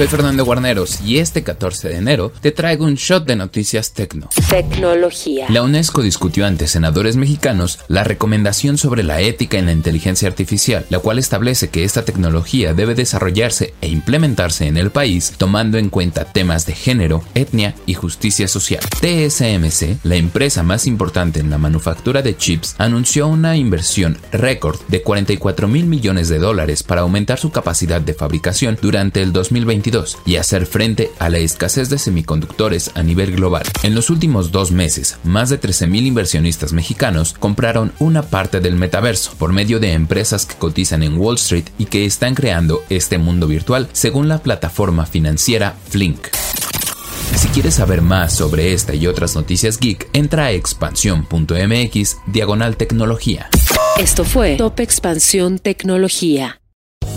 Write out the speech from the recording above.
Soy Fernando Guarneros y este 14 de enero te traigo un shot de noticias tecno. Tecnología. La UNESCO discutió ante senadores mexicanos la recomendación sobre la ética en la inteligencia artificial, la cual establece que esta tecnología debe desarrollarse e implementarse en el país tomando en cuenta temas de género, etnia y justicia social. TSMC, la empresa más importante en la manufactura de chips, anunció una inversión récord de 44 mil millones de dólares para aumentar su capacidad de fabricación durante el 2020 y hacer frente a la escasez de semiconductores a nivel global. En los últimos dos meses, más de 13.000 inversionistas mexicanos compraron una parte del metaverso por medio de empresas que cotizan en Wall Street y que están creando este mundo virtual según la plataforma financiera Flink. Si quieres saber más sobre esta y otras noticias geek, entra a expansión.mx diagonal tecnología. Esto fue Top Expansión Tecnología.